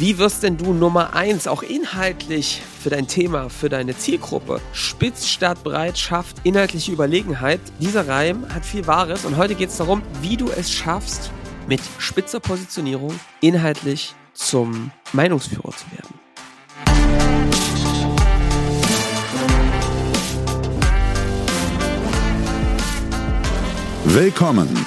Wie wirst denn du Nummer eins auch inhaltlich für dein Thema, für deine Zielgruppe? Spitz statt breit schafft inhaltliche Überlegenheit. Dieser Reim hat viel Wahres und heute geht es darum, wie du es schaffst, mit spitzer Positionierung inhaltlich zum Meinungsführer zu werden. Willkommen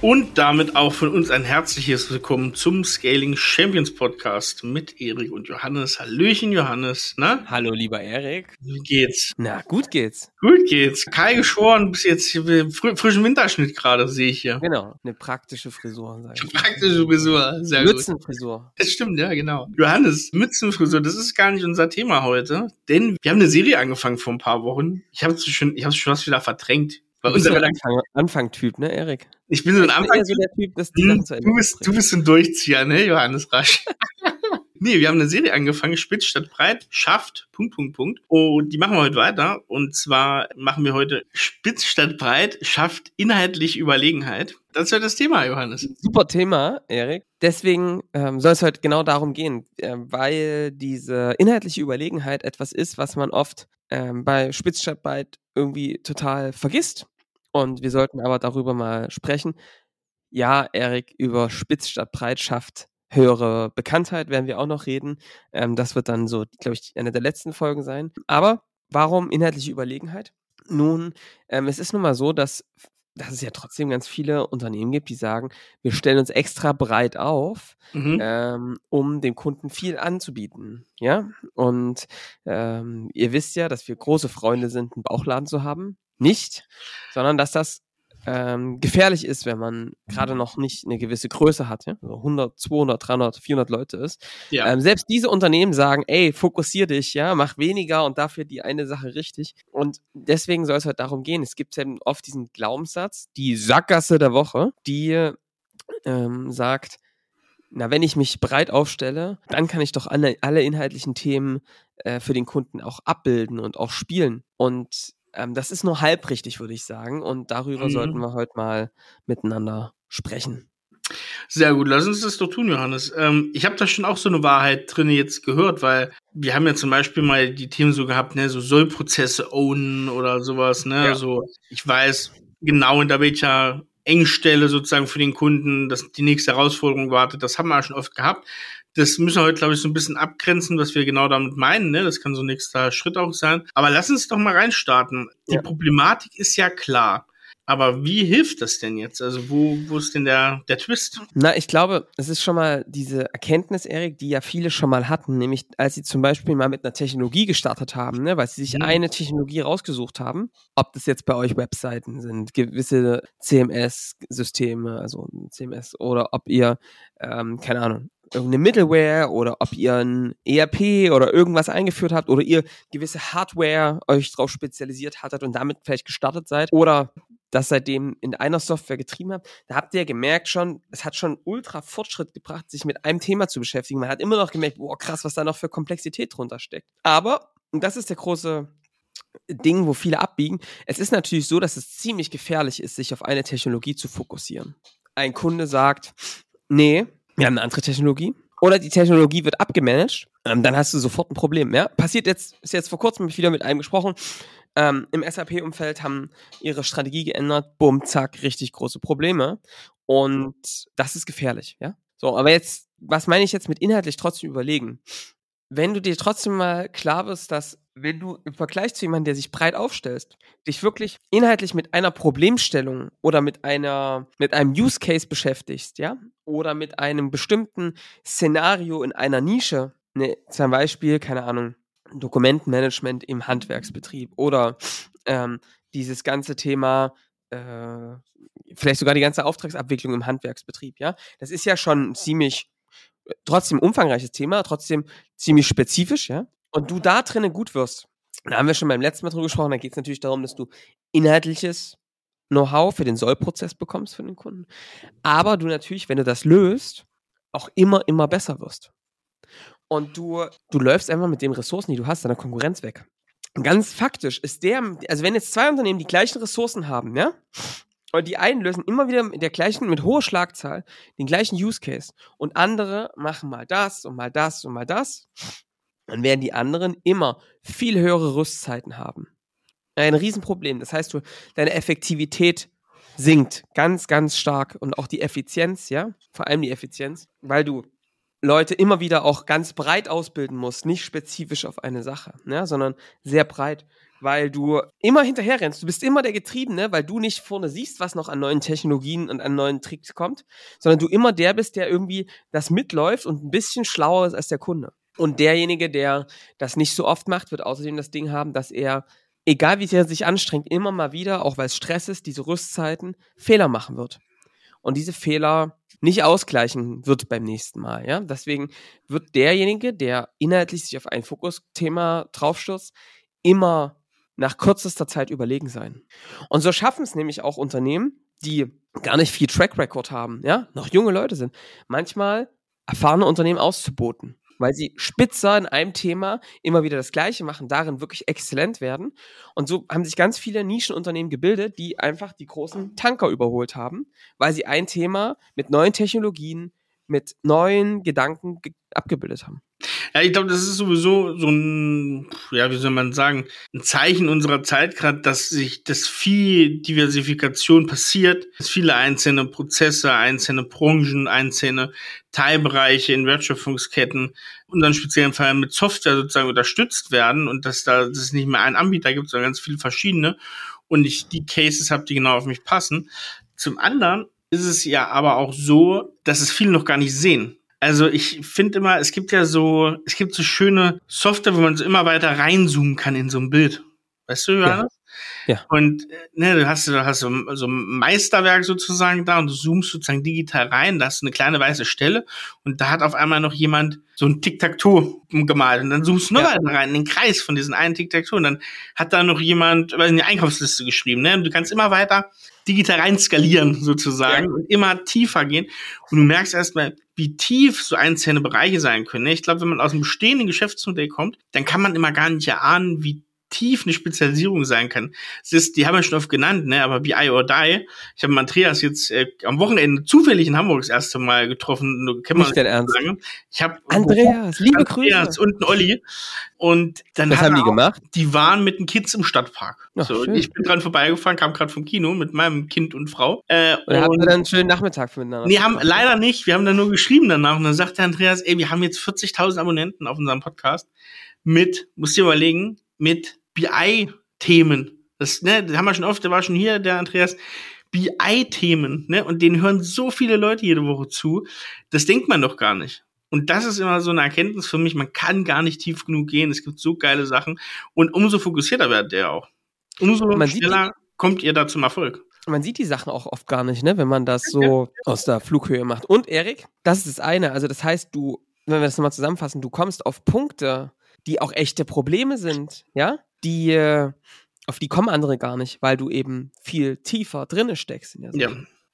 Und damit auch von uns ein herzliches Willkommen zum Scaling Champions Podcast mit Erik und Johannes. Hallöchen, Johannes. Na? Hallo, lieber Erik. Wie geht's? Na, gut geht's. Gut geht's. Kai geschoren, bis jetzt fr frischen Winterschnitt gerade, sehe ich hier. Genau, eine praktische Frisur. Sag ich. Praktische Frisur, sehr Mützenfrisur. gut. Das stimmt, ja, genau. Johannes, Mützenfrisur, das ist gar nicht unser Thema heute, denn wir haben eine Serie angefangen vor ein paar Wochen. Ich habe es schon, ich habe schon was wieder verdrängt. Bei uns ein Anfang, Anfang-Typ, ne, Erik? Ich bin so ein Anfang. So hm, du, bist, du bist ein Durchzieher, ne, Johannes Rasch? nee, wir haben eine Serie angefangen, Spitz statt breit, schafft, Punkt, Punkt, Punkt. Und die machen wir heute weiter. Und zwar machen wir heute Spitz statt breit, schafft inhaltlich Überlegenheit. Das ja das Thema, Johannes. Super Thema, Erik. Deswegen ähm, soll es heute genau darum gehen, äh, weil diese inhaltliche Überlegenheit etwas ist, was man oft ähm, bei Spitz statt breit irgendwie total vergisst. Und wir sollten aber darüber mal sprechen. Ja, Erik, über Spitz statt breit schafft höhere Bekanntheit werden wir auch noch reden. Ähm, das wird dann so, glaube ich, eine der letzten Folgen sein. Aber warum inhaltliche Überlegenheit? Nun, ähm, es ist nun mal so, dass, dass es ja trotzdem ganz viele Unternehmen gibt, die sagen, wir stellen uns extra breit auf, mhm. ähm, um dem Kunden viel anzubieten. Ja, und ähm, ihr wisst ja, dass wir große Freunde sind, einen Bauchladen zu haben nicht, sondern dass das ähm, gefährlich ist, wenn man gerade noch nicht eine gewisse Größe hat, ja? also 100, 200, 300, 400 Leute ist. Ja. Ähm, selbst diese Unternehmen sagen, ey, fokussier dich, ja, mach weniger und dafür die eine Sache richtig. Und deswegen soll es halt darum gehen. Es gibt eben oft diesen Glaubenssatz, die Sackgasse der Woche, die ähm, sagt, na, wenn ich mich breit aufstelle, dann kann ich doch alle, alle inhaltlichen Themen äh, für den Kunden auch abbilden und auch spielen. Und ähm, das ist nur halb richtig, würde ich sagen. Und darüber mhm. sollten wir heute mal miteinander sprechen. Sehr gut, lass uns das doch tun, Johannes. Ähm, ich habe da schon auch so eine Wahrheit drin jetzt gehört, weil wir haben ja zum Beispiel mal die Themen so gehabt, ne, so Sollprozesse ownen oder sowas, ne, ja. also ich weiß genau, in welcher Engstelle sozusagen für den Kunden dass die nächste Herausforderung wartet. Das haben wir ja schon oft gehabt das müssen wir heute, glaube ich, so ein bisschen abgrenzen, was wir genau damit meinen. Ne? Das kann so ein nächster Schritt auch sein. Aber lass uns doch mal reinstarten. Die ja. Problematik ist ja klar. Aber wie hilft das denn jetzt? Also wo, wo ist denn der, der Twist? Na, ich glaube, es ist schon mal diese Erkenntnis, Erik, die ja viele schon mal hatten, nämlich als sie zum Beispiel mal mit einer Technologie gestartet haben, ne, weil sie sich mhm. eine Technologie rausgesucht haben, ob das jetzt bei euch Webseiten sind, gewisse CMS-Systeme, also CMS, oder ob ihr, ähm, keine Ahnung, irgendeine Middleware oder ob ihr ein ERP oder irgendwas eingeführt habt oder ihr gewisse Hardware euch drauf spezialisiert hattet und damit vielleicht gestartet seid oder das seitdem in einer Software getrieben habt, da habt ihr gemerkt schon, es hat schon ultra Fortschritt gebracht, sich mit einem Thema zu beschäftigen. Man hat immer noch gemerkt, boah, krass, was da noch für Komplexität drunter steckt. Aber, und das ist der große Ding, wo viele abbiegen, es ist natürlich so, dass es ziemlich gefährlich ist, sich auf eine Technologie zu fokussieren. Ein Kunde sagt, nee, wir haben eine andere Technologie. Oder die Technologie wird abgemanagt, ähm, dann hast du sofort ein Problem. Ja? Passiert jetzt, ist jetzt vor kurzem wieder mit einem gesprochen. Ähm, Im SAP-Umfeld haben ihre Strategie geändert, bumm, zack, richtig große Probleme. Und das ist gefährlich, ja. So, aber jetzt, was meine ich jetzt mit inhaltlich trotzdem überlegen? Wenn du dir trotzdem mal klar wirst, dass wenn du im Vergleich zu jemandem, der sich breit aufstellst, dich wirklich inhaltlich mit einer Problemstellung oder mit einer, mit einem Use Case beschäftigst, ja, oder mit einem bestimmten Szenario in einer Nische, ne, zum Beispiel, keine Ahnung, Dokumentenmanagement im Handwerksbetrieb oder ähm, dieses ganze Thema, äh, vielleicht sogar die ganze Auftragsabwicklung im Handwerksbetrieb, ja, das ist ja schon ziemlich trotzdem umfangreiches Thema, trotzdem ziemlich spezifisch, ja und du da drinnen gut wirst, da haben wir schon beim letzten Mal drüber gesprochen, da geht es natürlich darum, dass du inhaltliches Know-how für den Sollprozess bekommst für den Kunden. Aber du natürlich, wenn du das löst, auch immer, immer besser wirst. Und du, du läufst einfach mit den Ressourcen, die du hast, deiner Konkurrenz weg. ganz faktisch ist der, also wenn jetzt zwei Unternehmen die gleichen Ressourcen haben, ja, und die einen lösen immer wieder mit der gleichen, mit hoher Schlagzahl den gleichen Use Case und andere machen mal das und mal das und mal das, dann werden die anderen immer viel höhere Rüstzeiten haben. Ein Riesenproblem. Das heißt, du, deine Effektivität sinkt ganz, ganz stark und auch die Effizienz, ja, vor allem die Effizienz, weil du Leute immer wieder auch ganz breit ausbilden musst, nicht spezifisch auf eine Sache, ja, sondern sehr breit, weil du immer hinterher rennst. Du bist immer der Getriebene, weil du nicht vorne siehst, was noch an neuen Technologien und an neuen Tricks kommt, sondern du immer der bist, der irgendwie das mitläuft und ein bisschen schlauer ist als der Kunde. Und derjenige, der das nicht so oft macht, wird außerdem das Ding haben, dass er egal wie sehr er sich anstrengt, immer mal wieder, auch weil es Stress ist, diese Rüstzeiten, Fehler machen wird. Und diese Fehler nicht ausgleichen wird beim nächsten Mal. Ja? Deswegen wird derjenige, der inhaltlich sich auf ein Fokusthema draufstürzt, immer nach kürzester Zeit überlegen sein. Und so schaffen es nämlich auch Unternehmen, die gar nicht viel Track Record haben, ja, noch junge Leute sind, manchmal erfahrene Unternehmen auszuboten weil sie spitzer in einem Thema immer wieder das Gleiche machen, darin wirklich exzellent werden. Und so haben sich ganz viele Nischenunternehmen gebildet, die einfach die großen Tanker überholt haben, weil sie ein Thema mit neuen Technologien, mit neuen Gedanken abgebildet haben. Ja, ich glaube, das ist sowieso so ein, ja, wie soll man sagen, ein Zeichen unserer Zeit gerade, dass sich das viel Diversifikation passiert, dass viele einzelne Prozesse, einzelne Branchen, einzelne Teilbereiche in Wertschöpfungsketten und dann speziellen Fall mit Software sozusagen unterstützt werden und dass da dass es nicht mehr einen Anbieter gibt, sondern ganz viele verschiedene und ich die Cases habe, die genau auf mich passen. Zum anderen ist es ja aber auch so, dass es viele noch gar nicht sehen. Also ich finde immer, es gibt ja so, es gibt so schöne Software, wo man so immer weiter reinzoomen kann in so ein Bild. Weißt du, Johannes? Ja. Und ne, du hast, du hast so, so ein Meisterwerk sozusagen da und du zoomst sozusagen digital rein, da hast du eine kleine weiße Stelle und da hat auf einmal noch jemand so ein Tic-Tac-Toe gemalt und dann zoomst du noch ja. weiter rein in den Kreis von diesen einen Tic-Tac-Toe und dann hat da noch jemand weiß nicht, eine Einkaufsliste geschrieben. Ne? Und du kannst immer weiter digital rein skalieren sozusagen ja. und immer tiefer gehen und du merkst erstmal, wie tief so einzelne Bereiche sein können. Ne? Ich glaube, wenn man aus einem bestehenden Geschäftsmodell kommt, dann kann man immer gar nicht erahnen, wie tief eine Spezialisierung sein kann. Es ist, die haben wir schon oft genannt, ne, aber BI or Die. Ich habe Andreas jetzt äh, am Wochenende zufällig in Hamburg das erste Mal getroffen. Du kennst Nicht Ernst. Lange. Ich habe Andreas, liebe Andreas Grüße. und Olli. Und dann Was haben die auch, gemacht? Die waren mit den Kids im Stadtpark. Ach, so, ich bin dran vorbeigefahren, kam gerade vom Kino mit meinem Kind und Frau. Äh, und, und haben wir dann einen schönen Nachmittag miteinander. Nee, haben leider nicht. Wir haben dann nur geschrieben danach. Und dann sagte Andreas, ey, wir haben jetzt 40.000 Abonnenten auf unserem Podcast mit, musst dir überlegen, mit BI-Themen. Das, ne, das haben wir schon oft, da war schon hier der Andreas. BI-Themen, ne? Und denen hören so viele Leute jede Woche zu. Das denkt man doch gar nicht. Und das ist immer so eine Erkenntnis für mich, man kann gar nicht tief genug gehen. Es gibt so geile Sachen. Und umso fokussierter wird der auch. Umso man schneller kommt ihr da zum Erfolg. Man sieht die Sachen auch oft gar nicht, ne, wenn man das so aus der Flughöhe macht. Und Erik, das ist das eine. Also das heißt, du, wenn wir das nochmal zusammenfassen, du kommst auf Punkte, die auch echte Probleme sind, ja? die, äh, auf die kommen andere gar nicht, weil du eben viel tiefer drinne steckst in der Sache. Ja.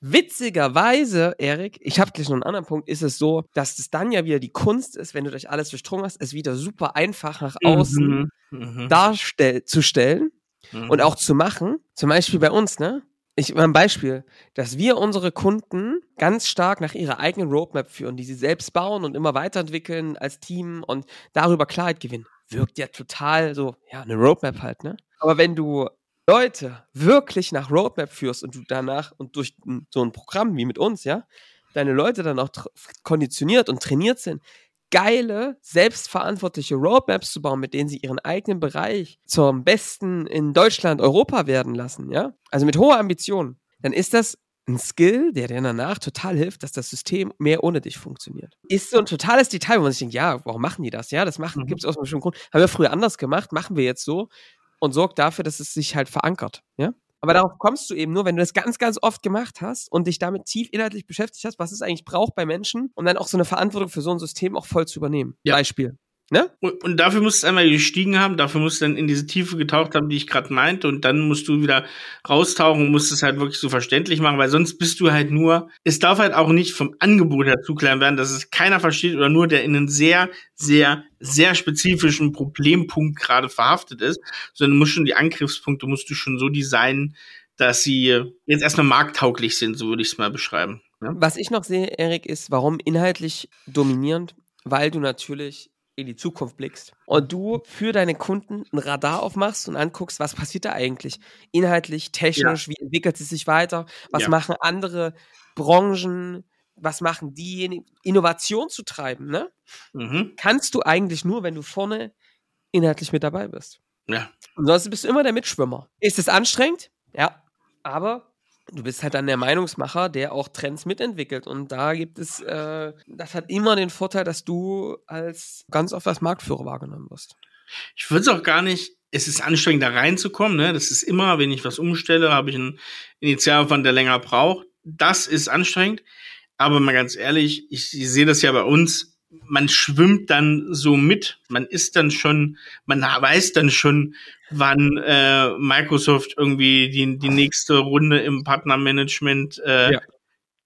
Witzigerweise, Erik, ich habe gleich noch einen anderen Punkt, ist es so, dass es dann ja wieder die Kunst ist, wenn du durch alles durchdrungen hast, es wieder super einfach nach mhm, außen mhm, darzustellen mhm. und auch zu machen. Zum Beispiel bei uns, ne? Ich mal ein Beispiel, dass wir unsere Kunden ganz stark nach ihrer eigenen Roadmap führen, die sie selbst bauen und immer weiterentwickeln als Team und darüber Klarheit gewinnen wirkt ja total so, ja, eine Roadmap halt, ne? Aber wenn du Leute wirklich nach Roadmap führst und du danach und durch so ein Programm wie mit uns, ja, deine Leute dann auch konditioniert und trainiert sind, geile, selbstverantwortliche Roadmaps zu bauen, mit denen sie ihren eigenen Bereich zum besten in Deutschland, Europa werden lassen, ja? Also mit hoher Ambition, dann ist das ein Skill, der dir danach total hilft, dass das System mehr ohne dich funktioniert. Ist so ein totales Detail, wo man sich denkt, ja, warum machen die das? Ja, das machen, mhm. gibt es aus einem bestimmten Grund. Haben wir früher anders gemacht, machen wir jetzt so und sorgt dafür, dass es sich halt verankert. Ja? Aber darauf kommst du eben nur, wenn du das ganz, ganz oft gemacht hast und dich damit tief inhaltlich beschäftigt hast, was es eigentlich braucht bei Menschen, um dann auch so eine Verantwortung für so ein System auch voll zu übernehmen. Ja. Beispiel. Ne? Und, dafür musst du einmal gestiegen haben, dafür musst du dann in diese Tiefe getaucht haben, die ich gerade meinte, und dann musst du wieder raustauchen und musst es halt wirklich so verständlich machen, weil sonst bist du halt nur, es darf halt auch nicht vom Angebot her zu klein werden, dass es keiner versteht oder nur der in einen sehr, sehr, sehr spezifischen Problempunkt gerade verhaftet ist, sondern du musst schon die Angriffspunkte musst du schon so designen, dass sie jetzt erstmal markttauglich sind, so würde ich es mal beschreiben. Ja? Was ich noch sehe, Erik, ist, warum inhaltlich dominierend, weil du natürlich in die Zukunft blickst und du für deine Kunden ein Radar aufmachst und anguckst, was passiert da eigentlich inhaltlich, technisch, ja. wie entwickelt es sich weiter, was ja. machen andere Branchen, was machen diejenigen, Innovation zu treiben, ne? Mhm. Kannst du eigentlich nur, wenn du vorne inhaltlich mit dabei bist. Ja. Und sonst bist du immer der Mitschwimmer. Ist es anstrengend? Ja. Aber du bist halt dann der Meinungsmacher, der auch Trends mitentwickelt. Und da gibt es, äh, das hat immer den Vorteil, dass du als ganz oft als Marktführer wahrgenommen wirst. Ich würde es auch gar nicht, es ist anstrengend, da reinzukommen. Ne? Das ist immer, wenn ich was umstelle, habe ich einen Initialaufwand, der länger braucht. Das ist anstrengend. Aber mal ganz ehrlich, ich, ich sehe das ja bei uns man schwimmt dann so mit. Man ist dann schon, man weiß dann schon, wann äh, Microsoft irgendwie die, die nächste Runde im Partnermanagement äh, ja.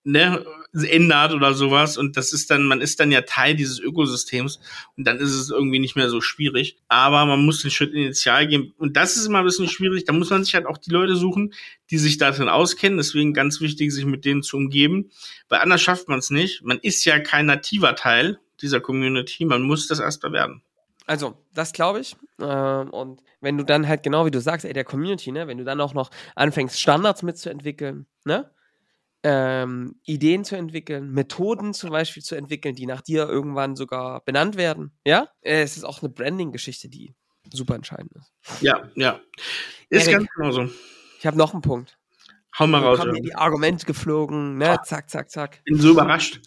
ne, ändert oder sowas. Und das ist dann, man ist dann ja Teil dieses Ökosystems und dann ist es irgendwie nicht mehr so schwierig. Aber man muss den Schritt initial gehen. Und das ist immer ein bisschen schwierig. Da muss man sich halt auch die Leute suchen, die sich darin auskennen. Deswegen ganz wichtig, sich mit denen zu umgeben. Weil anders schafft man es nicht. Man ist ja kein nativer Teil dieser Community. Man muss das erstmal werden. Also, das glaube ich. Ähm, und wenn du dann halt genau wie du sagst, ey, der Community, ne, wenn du dann auch noch anfängst, Standards mitzuentwickeln, ne? Ähm, Ideen zu entwickeln, Methoden zum Beispiel zu entwickeln, die nach dir irgendwann sogar benannt werden, ja? Äh, es ist auch eine Branding-Geschichte, die super entscheidend ist. Ja, ja. Ist Erik, ganz genauso. Ich habe noch einen Punkt. Hau mal raus. Mir die Argumente geflogen, ne? Zack, zack, zack. Bin so überrascht.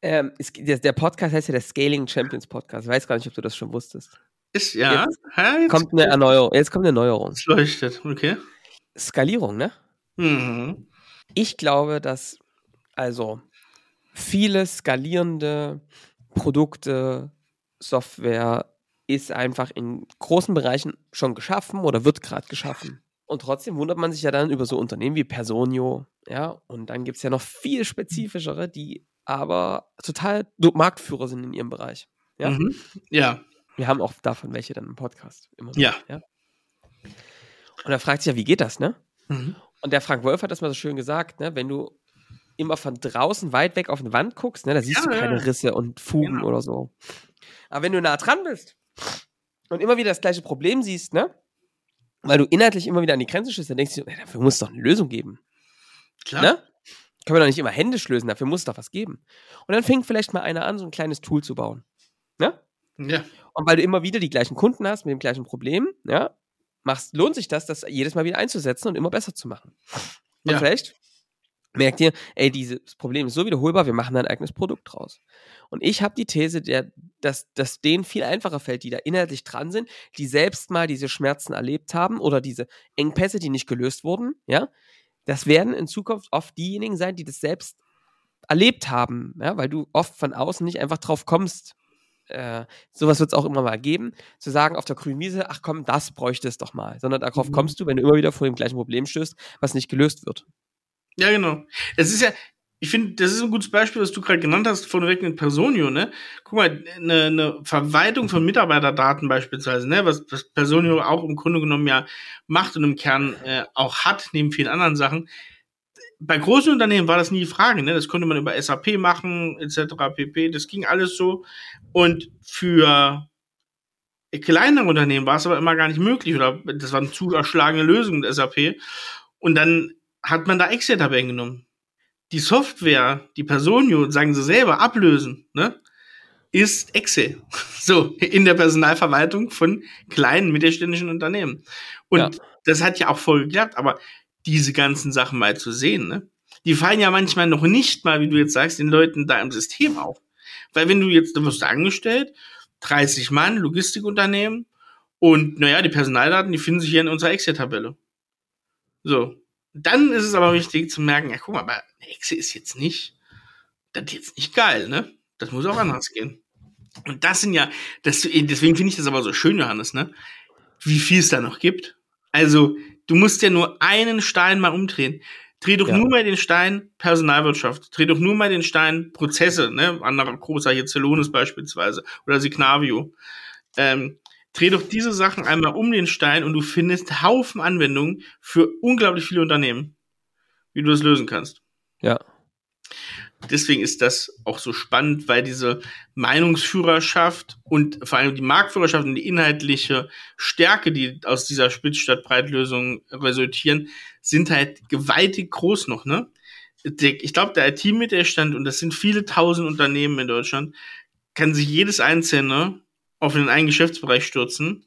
Ähm, es, der, der, Podcast heißt ja der Scaling Champions Podcast. Ich weiß gar nicht, ob du das schon wusstest. Ist, ja. Jetzt, jetzt kommt eine Erneuerung. Jetzt kommt eine Neuerung. Es leuchtet, okay. Skalierung, ne? Mhm. Ich glaube, dass also viele skalierende Produkte, Software ist einfach in großen Bereichen schon geschaffen oder wird gerade geschaffen. Und trotzdem wundert man sich ja dann über so Unternehmen wie Personio, ja, und dann gibt es ja noch viel spezifischere, die aber total Marktführer sind in ihrem Bereich. Ja. Mhm. ja. Wir haben auch davon welche dann im Podcast. Immer ja. ja. Und er fragt sich ja, wie geht das, ne? Mhm. Und der Frank Wolf hat das mal so schön gesagt, ne? Wenn du immer von draußen weit weg auf eine Wand guckst, ne, da siehst ja, du keine Risse und Fugen genau. oder so. Aber wenn du nah dran bist und immer wieder das gleiche Problem siehst, ne? Weil du inhaltlich immer wieder an die Grenze stößt, dann denkst du, ey, dafür muss es doch eine Lösung geben. Klar. Ne? Können wir doch nicht immer händisch lösen, dafür muss es doch was geben. Und dann fängt vielleicht mal einer an, so ein kleines Tool zu bauen. Ne? Ja. Und weil du immer wieder die gleichen Kunden hast mit dem gleichen Problem, ja, machst, lohnt sich das, das jedes Mal wieder einzusetzen und immer besser zu machen. Und ja. vielleicht merkt ihr, ey, dieses Problem ist so wiederholbar, wir machen ein eigenes Produkt draus. Und ich habe die These, der, dass, dass denen viel einfacher fällt, die da inhaltlich dran sind, die selbst mal diese Schmerzen erlebt haben oder diese Engpässe, die nicht gelöst wurden, ja, das werden in Zukunft oft diejenigen sein, die das selbst erlebt haben, ja, weil du oft von außen nicht einfach drauf kommst. Äh, sowas wird es auch immer mal geben, zu sagen auf der grünen Wiese, ach komm, das bräuchte es doch mal, sondern darauf mhm. kommst du, wenn du immer wieder vor dem gleichen Problem stößt, was nicht gelöst wird. Ja, genau. Es ist ja, ich finde, das ist ein gutes Beispiel, was du gerade genannt hast, von weg mit Personio, ne? Guck mal, eine, eine Verwaltung von Mitarbeiterdaten beispielsweise, ne? Was, was Personio auch im Grunde genommen ja macht und im Kern äh, auch hat, neben vielen anderen Sachen. Bei großen Unternehmen war das nie die Frage, ne? Das konnte man über SAP machen, etc. pp. Das ging alles so. Und für kleinere Unternehmen war es aber immer gar nicht möglich oder das waren zu erschlagene Lösungen mit SAP. Und dann hat man da Excel-Tabellen genommen die Software, die Personio, sagen sie selber, ablösen, ne, ist Excel. So, in der Personalverwaltung von kleinen mittelständischen Unternehmen. Und ja. das hat ja auch voll geklappt, aber diese ganzen Sachen mal zu sehen, ne, die fallen ja manchmal noch nicht mal, wie du jetzt sagst, den Leuten da im System auf. Weil wenn du jetzt, da wirst du angestellt, 30 Mann, Logistikunternehmen, und naja, die Personaldaten, die finden sich hier in unserer Excel-Tabelle. So, dann ist es aber wichtig zu merken, ja, guck mal, aber Hexe ist jetzt nicht, das ist jetzt nicht geil, ne? Das muss auch anders gehen. Und das sind ja, das, deswegen finde ich das aber so schön, Johannes, ne? Wie viel es da noch gibt. Also, du musst ja nur einen Stein mal umdrehen. Dreh doch ja. nur mal den Stein Personalwirtschaft. Dreh doch nur mal den Stein Prozesse, ne? Anderer großer hier Celonis beispielsweise oder Signavio. Ähm, dreh doch diese Sachen einmal um den Stein und du findest Haufen Anwendungen für unglaublich viele Unternehmen, wie du das lösen kannst. Ja. Deswegen ist das auch so spannend, weil diese Meinungsführerschaft und vor allem die Marktführerschaft und die inhaltliche Stärke, die aus dieser Spitz-Stadt-Breitlösung resultieren, sind halt gewaltig groß noch, ne? Ich glaube, der IT-Mittelstand, und das sind viele tausend Unternehmen in Deutschland, kann sich jedes einzelne auf den einen Geschäftsbereich stürzen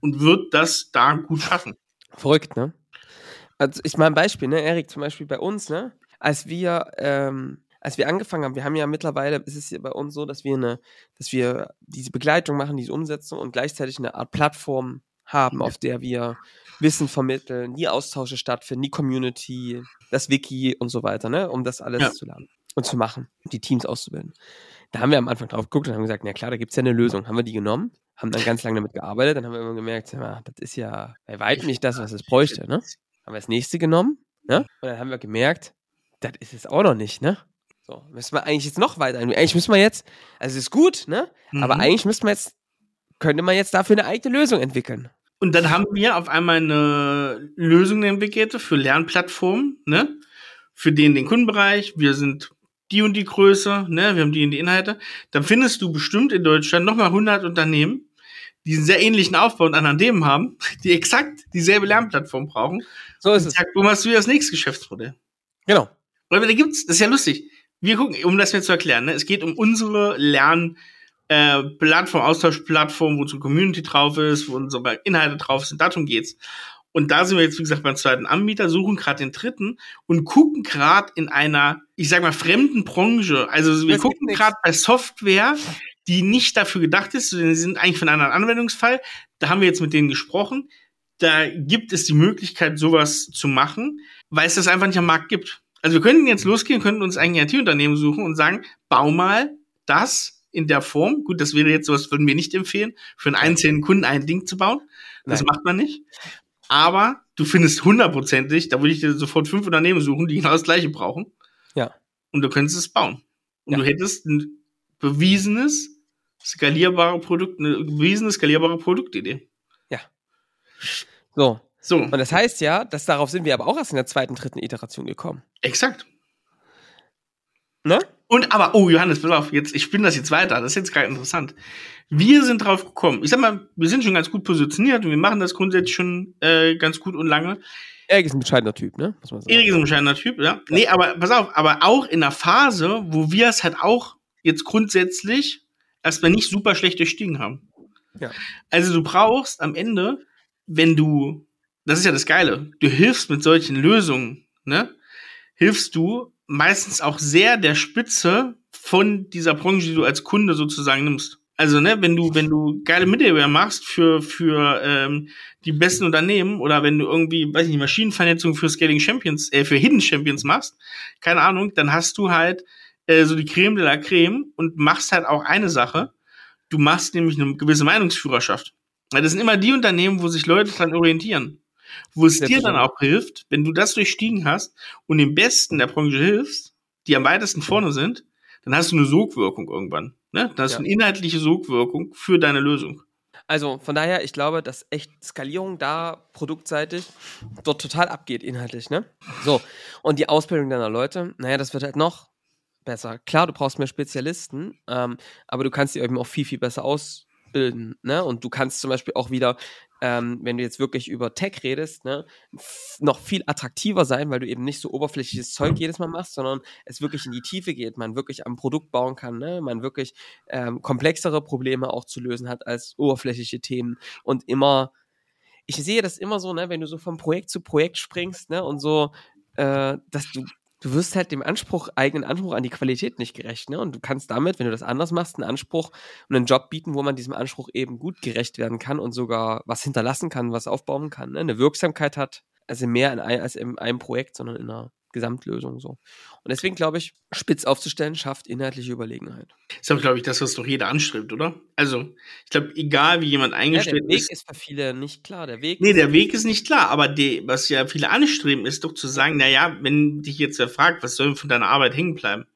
und wird das da gut schaffen. Verrückt, ne? Also ich mal ein Beispiel, ne, Erik, zum Beispiel bei uns, ne? Als wir ähm, als wir angefangen haben, wir haben ja mittlerweile, ist es ja bei uns so, dass wir eine, dass wir diese Begleitung machen, diese Umsetzung und gleichzeitig eine Art Plattform haben, auf der wir Wissen vermitteln, die Austausche stattfinden, die Community, das Wiki und so weiter, ne, um das alles ja. zu lernen und zu machen, die Teams auszubilden. Da haben wir am Anfang drauf geguckt und haben gesagt, na klar, da gibt's ja eine Lösung. Haben wir die genommen, haben dann ganz lange damit gearbeitet, dann haben wir immer gemerkt, ja, das ist ja bei weitem nicht das, was es bräuchte, ne? Haben wir das nächste genommen, ne? Und dann haben wir gemerkt, das ist es auch noch nicht, ne? So, müssen wir eigentlich jetzt noch weiter. Eigentlich müssen wir jetzt, also es ist gut, ne? Mhm. Aber eigentlich müssten wir jetzt, könnte man jetzt dafür eine eigene Lösung entwickeln. Und dann haben wir auf einmal eine Lösung entwickelt für Lernplattformen, ne? Für den, den Kundenbereich. Wir sind die und die Größe, ne? Wir haben die und die Inhalte. Dann findest du bestimmt in Deutschland nochmal 100 Unternehmen, die einen sehr ähnlichen Aufbau und anderen Themen haben, die exakt dieselbe Lernplattform brauchen. So ist es. Wo machst du das nächste Geschäftsmodell? Genau. Weil da gibt's, das ist ja lustig wir gucken, um das mir zu erklären, ne? es geht um unsere Lern- äh, Plattform, Austauschplattform, wo unsere Community drauf ist, wo unsere Inhalte drauf sind, darum geht's. Und da sind wir jetzt, wie gesagt, beim zweiten Anbieter, suchen gerade den dritten und gucken gerade in einer, ich sag mal, fremden Branche. Also wir das gucken gerade bei Software, die nicht dafür gedacht ist, sie sind eigentlich von einem anderen Anwendungsfall. Da haben wir jetzt mit denen gesprochen. Da gibt es die Möglichkeit, sowas zu machen, weil es das einfach nicht am Markt gibt. Also wir könnten jetzt losgehen, könnten uns ein IT-Unternehmen suchen und sagen, bau mal das in der Form. Gut, das wäre jetzt sowas, würden wir nicht empfehlen, für einen einzelnen Kunden ein Ding zu bauen. Das Nein. macht man nicht. Aber du findest hundertprozentig, da würde ich dir sofort fünf Unternehmen suchen, die genau das gleiche brauchen. Ja. Und du könntest es bauen. Und ja. du hättest ein bewiesenes, skalierbare Produkt, eine bewiesene, skalierbare Produktidee. Ja. So, so. Und das heißt ja, dass darauf sind wir aber auch erst in der zweiten, dritten Iteration gekommen. Exakt. Ne? Und aber, oh Johannes, pass auf, jetzt, ich spinne das jetzt weiter, das ist jetzt gerade interessant. Wir sind drauf gekommen. Ich sag mal, wir sind schon ganz gut positioniert und wir machen das grundsätzlich schon äh, ganz gut und lange. Erik ist ein bescheidener Typ, ne? Muss man sagen. Erik ist ein bescheidener Typ, ja. ja. Nee, aber pass auf, aber auch in einer Phase, wo wir es halt auch jetzt grundsätzlich erstmal nicht super schlecht durchstiegen haben. Ja. Also du brauchst am Ende, wenn du das ist ja das Geile. Du hilfst mit solchen Lösungen, ne? Hilfst du meistens auch sehr der Spitze von dieser Branche, die du als Kunde sozusagen nimmst. Also, ne, wenn du, wenn du geile Middleware machst für, für ähm, die besten Unternehmen oder wenn du irgendwie, weiß ich nicht, Maschinenvernetzung für Scaling Champions, äh, für Hidden Champions machst, keine Ahnung, dann hast du halt äh, so die Creme de la Creme und machst halt auch eine Sache. Du machst nämlich eine gewisse Meinungsführerschaft. Das sind immer die Unternehmen, wo sich Leute dran orientieren wo es dir dann auch hilft, wenn du das durchstiegen hast und dem Besten der Branche hilfst, die am weitesten vorne sind, dann hast du eine Sogwirkung irgendwann. Ne? Dann hast ja. du eine inhaltliche Sogwirkung für deine Lösung. Also von daher, ich glaube, dass echt Skalierung da produktseitig dort total abgeht, inhaltlich, ne? So, und die Ausbildung deiner Leute, naja, das wird halt noch besser. Klar, du brauchst mehr Spezialisten, ähm, aber du kannst die eben auch viel, viel besser ausbilden, ne? Und du kannst zum Beispiel auch wieder ähm, wenn du jetzt wirklich über Tech redest, ne, noch viel attraktiver sein, weil du eben nicht so oberflächliches Zeug jedes Mal machst, sondern es wirklich in die Tiefe geht, man wirklich am Produkt bauen kann, ne, man wirklich ähm, komplexere Probleme auch zu lösen hat als oberflächliche Themen und immer ich sehe das immer so, ne, wenn du so von Projekt zu Projekt springst, ne, und so, äh, dass du du wirst halt dem Anspruch, eigenen Anspruch an die Qualität nicht gerecht, ne? Und du kannst damit, wenn du das anders machst, einen Anspruch und einen Job bieten, wo man diesem Anspruch eben gut gerecht werden kann und sogar was hinterlassen kann, was aufbauen kann, ne? Eine Wirksamkeit hat, also mehr in als in einem Projekt, sondern in einer Gesamtlösung so. Und deswegen glaube ich, spitz aufzustellen schafft inhaltliche Überlegenheit. Das ist aber, glaube ich, das, was doch jeder anstrebt, oder? Also, ich glaube, egal wie jemand eingestellt ja, der Weg ist, ist für viele nicht klar. Der Weg nee, der Weg ist nicht klar, aber die, was ja viele anstreben, ist doch zu sagen, naja, wenn dich jetzt wer fragt, was soll von deiner Arbeit hängen bleiben?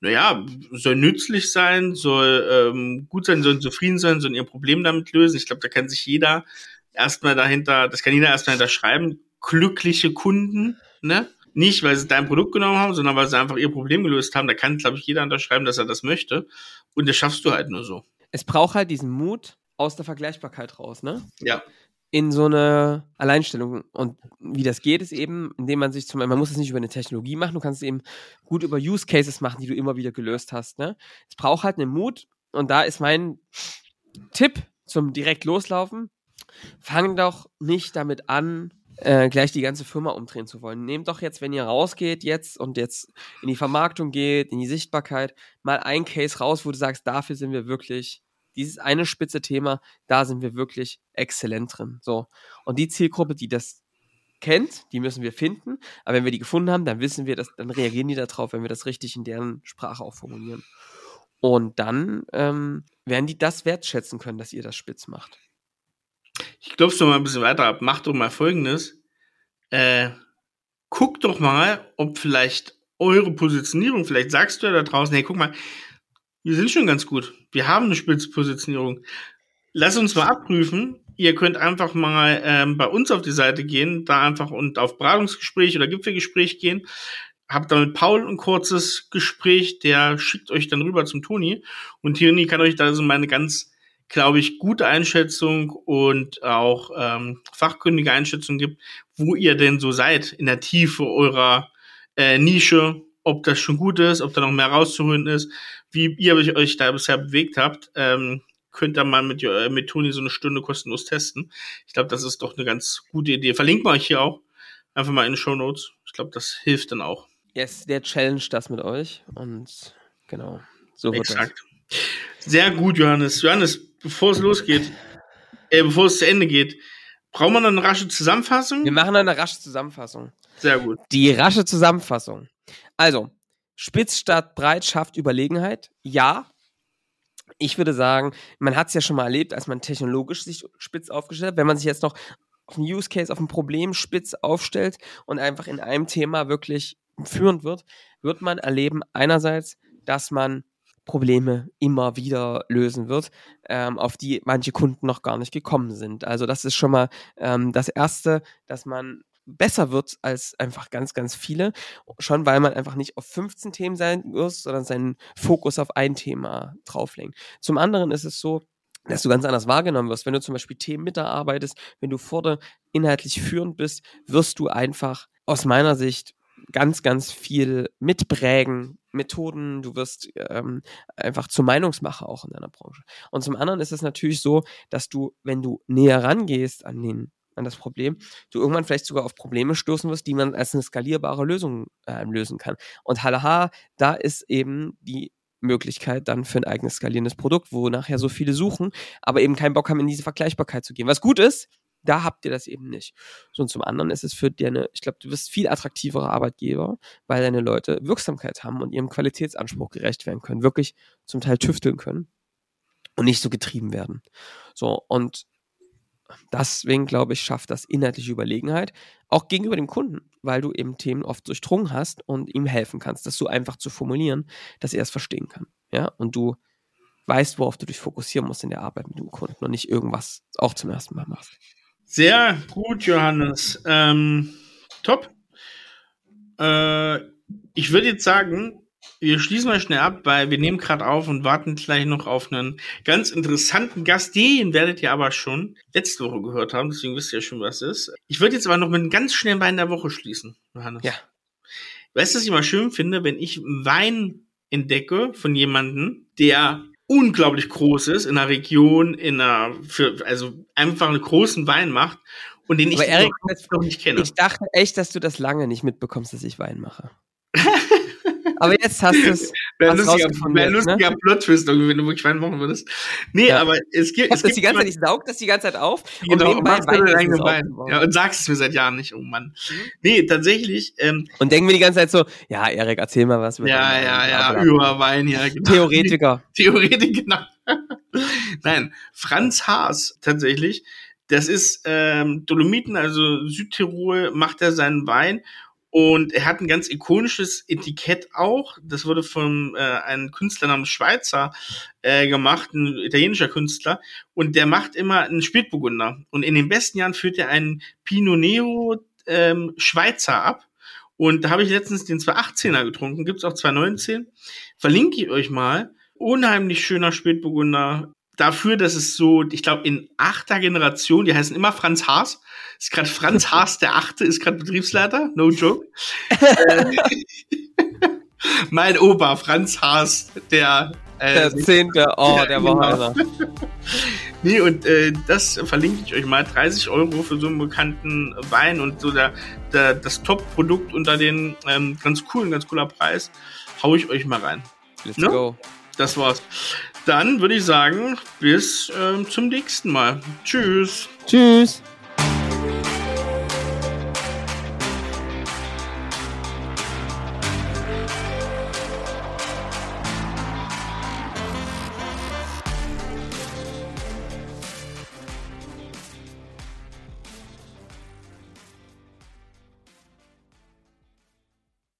Naja, soll nützlich sein, soll ähm, gut sein, soll zufrieden sein, soll ihr Problem damit lösen. Ich glaube, da kann sich jeder erstmal dahinter, das kann jeder erstmal dahinter schreiben, glückliche Kunden, ne? Nicht, weil sie dein Produkt genommen haben, sondern weil sie einfach ihr Problem gelöst haben. Da kann, glaube ich, jeder unterschreiben, dass er das möchte. Und das schaffst du halt nur so. Es braucht halt diesen Mut aus der Vergleichbarkeit raus, ne? Ja. In so eine Alleinstellung. Und wie das geht, ist eben, indem man sich zum Beispiel, man muss es nicht über eine Technologie machen, du kannst es eben gut über Use Cases machen, die du immer wieder gelöst hast, ne? Es braucht halt einen Mut. Und da ist mein Tipp zum direkt loslaufen. Fang doch nicht damit an, äh, gleich die ganze Firma umdrehen zu wollen. Nehmt doch jetzt, wenn ihr rausgeht jetzt und jetzt in die Vermarktung geht, in die Sichtbarkeit, mal ein Case raus, wo du sagst, dafür sind wir wirklich, dieses eine spitze Thema, da sind wir wirklich exzellent drin. So. Und die Zielgruppe, die das kennt, die müssen wir finden. Aber wenn wir die gefunden haben, dann wissen wir, dass, dann reagieren die darauf, wenn wir das richtig in deren Sprache auch formulieren. Und dann ähm, werden die das wertschätzen können, dass ihr das spitz macht. Ich klopfe noch mal ein bisschen weiter ab. Mach doch mal Folgendes. Äh, guck doch mal, ob vielleicht eure Positionierung, vielleicht sagst du ja da draußen, hey, guck mal, wir sind schon ganz gut. Wir haben eine Spitzpositionierung. Lass uns mal abprüfen. Ihr könnt einfach mal ähm, bei uns auf die Seite gehen, da einfach und auf Beratungsgespräch oder Gipfelgespräch gehen. Habt da mit Paul ein kurzes Gespräch, der schickt euch dann rüber zum Toni. Und Toni kann euch da so meine ganz glaube ich, gute Einschätzung und auch ähm, fachkundige Einschätzung gibt, wo ihr denn so seid in der Tiefe eurer äh, Nische, ob das schon gut ist, ob da noch mehr rauszuholen ist, wie ihr euch da bisher bewegt habt. Ähm, könnt ihr mal mit, äh, mit Toni so eine Stunde kostenlos testen. Ich glaube, das ist doch eine ganz gute Idee. Verlinken wir euch hier auch. Einfach mal in den Show Notes. Ich glaube, das hilft dann auch. Yes, der challenge das mit euch und genau. So wird Exakt. Das. Sehr gut, Johannes. Johannes, bevor es losgeht, äh, bevor es zu Ende geht, brauchen wir noch eine rasche Zusammenfassung? Wir machen eine rasche Zusammenfassung. Sehr gut. Die rasche Zusammenfassung. Also, spitz statt breit schafft Überlegenheit. Ja. Ich würde sagen, man hat es ja schon mal erlebt, als man technologisch sich spitz aufgestellt hat. Wenn man sich jetzt noch auf ein Use Case, auf ein Problem spitz aufstellt und einfach in einem Thema wirklich führend wird, wird man erleben einerseits, dass man Probleme immer wieder lösen wird, ähm, auf die manche Kunden noch gar nicht gekommen sind. Also das ist schon mal ähm, das Erste, dass man besser wird als einfach ganz, ganz viele, schon weil man einfach nicht auf 15 Themen sein muss, sondern seinen Fokus auf ein Thema drauflegen. Zum anderen ist es so, dass du ganz anders wahrgenommen wirst. Wenn du zum Beispiel Themen mitarbeitest, wenn du vorne inhaltlich führend bist, wirst du einfach aus meiner Sicht ganz, ganz viel mitprägen, Methoden, du wirst ähm, einfach zur Meinungsmacher auch in deiner Branche. Und zum anderen ist es natürlich so, dass du, wenn du näher rangehst an den an das Problem, du irgendwann vielleicht sogar auf Probleme stoßen wirst, die man als eine skalierbare Lösung äh, lösen kann. Und haha, da ist eben die Möglichkeit dann für ein eigenes skalierendes Produkt, wo nachher so viele suchen, aber eben keinen Bock haben, in diese Vergleichbarkeit zu gehen. Was gut ist, da habt ihr das eben nicht. So, und zum anderen ist es für deine, ich glaube, du wirst viel attraktiverer Arbeitgeber, weil deine Leute Wirksamkeit haben und ihrem Qualitätsanspruch gerecht werden können, wirklich zum Teil tüfteln können und nicht so getrieben werden. So, und deswegen, glaube ich, schafft das inhaltliche Überlegenheit, auch gegenüber dem Kunden, weil du eben Themen oft durchdrungen hast und ihm helfen kannst, das so einfach zu formulieren, dass er es verstehen kann. Ja, und du weißt, worauf du dich fokussieren musst in der Arbeit mit dem Kunden und nicht irgendwas auch zum ersten Mal machst. Sehr gut, Johannes. Ähm, top. Äh, ich würde jetzt sagen, wir schließen mal schnell ab, weil wir nehmen gerade auf und warten gleich noch auf einen ganz interessanten Gast. Den werdet ihr aber schon letzte Woche gehört haben, deswegen wisst ihr ja schon, was es ist. Ich würde jetzt aber noch mit einem ganz schnellen Wein der Woche schließen, Johannes. Ja. Weißt du, was ich immer schön finde, wenn ich Wein entdecke von jemandem, der unglaublich groß ist in einer Region, in einer, für, also einfach einen großen Wein macht und den Aber ich Eric, noch, noch nicht kenne. Ich dachte echt, dass du das lange nicht mitbekommst, dass ich Wein mache. Aber jetzt hast du es. Wäre lustiger, wär ein lustiger ne? Plot-Twist, wenn du wirklich Wein machen würdest. Nee, ja. aber es gibt. Es gibt die ganze Zeit, ich saug das die ganze Zeit auf. Genau, und machst Wein, Wein, Wein. Ja, und sagst es mir seit Jahren nicht, oh Mann. Mhm. Nee, tatsächlich. Ähm, und denken wir die ganze Zeit so, ja, Erik, erzähl mal was. Ja, ja, ja, über Wein, ja. Genau. Theoretiker. Theoretiker, genau. Nein, Franz Haas tatsächlich. Das ist ähm, Dolomiten, also Südtirol, macht er seinen Wein und er hat ein ganz ikonisches Etikett auch. Das wurde von äh, einem Künstler namens Schweizer äh, gemacht, ein italienischer Künstler. Und der macht immer einen Spätburgunder. Und in den besten Jahren führt er einen Pinot Nero ähm, Schweizer ab. Und da habe ich letztens den 218er getrunken. Gibt's auch 219. Verlinke ich euch mal. Unheimlich schöner Spätburgunder dafür, dass es so, ich glaube, in achter Generation, die heißen immer Franz Haas. Ist gerade Franz Haas der Achte, ist gerade Betriebsleiter, no joke. Äh, mein Opa, Franz Haas, der äh, der Zehnte, oh, der, der war genau. Nee, und äh, das verlinke ich euch mal. 30 Euro für so einen bekannten Wein und so der, der das Top-Produkt unter den ähm, ganz coolen, ganz cooler Preis. Hau ich euch mal rein. Let's ne? go. Das war's. Dann würde ich sagen, bis äh, zum nächsten Mal. Tschüss. Tschüss.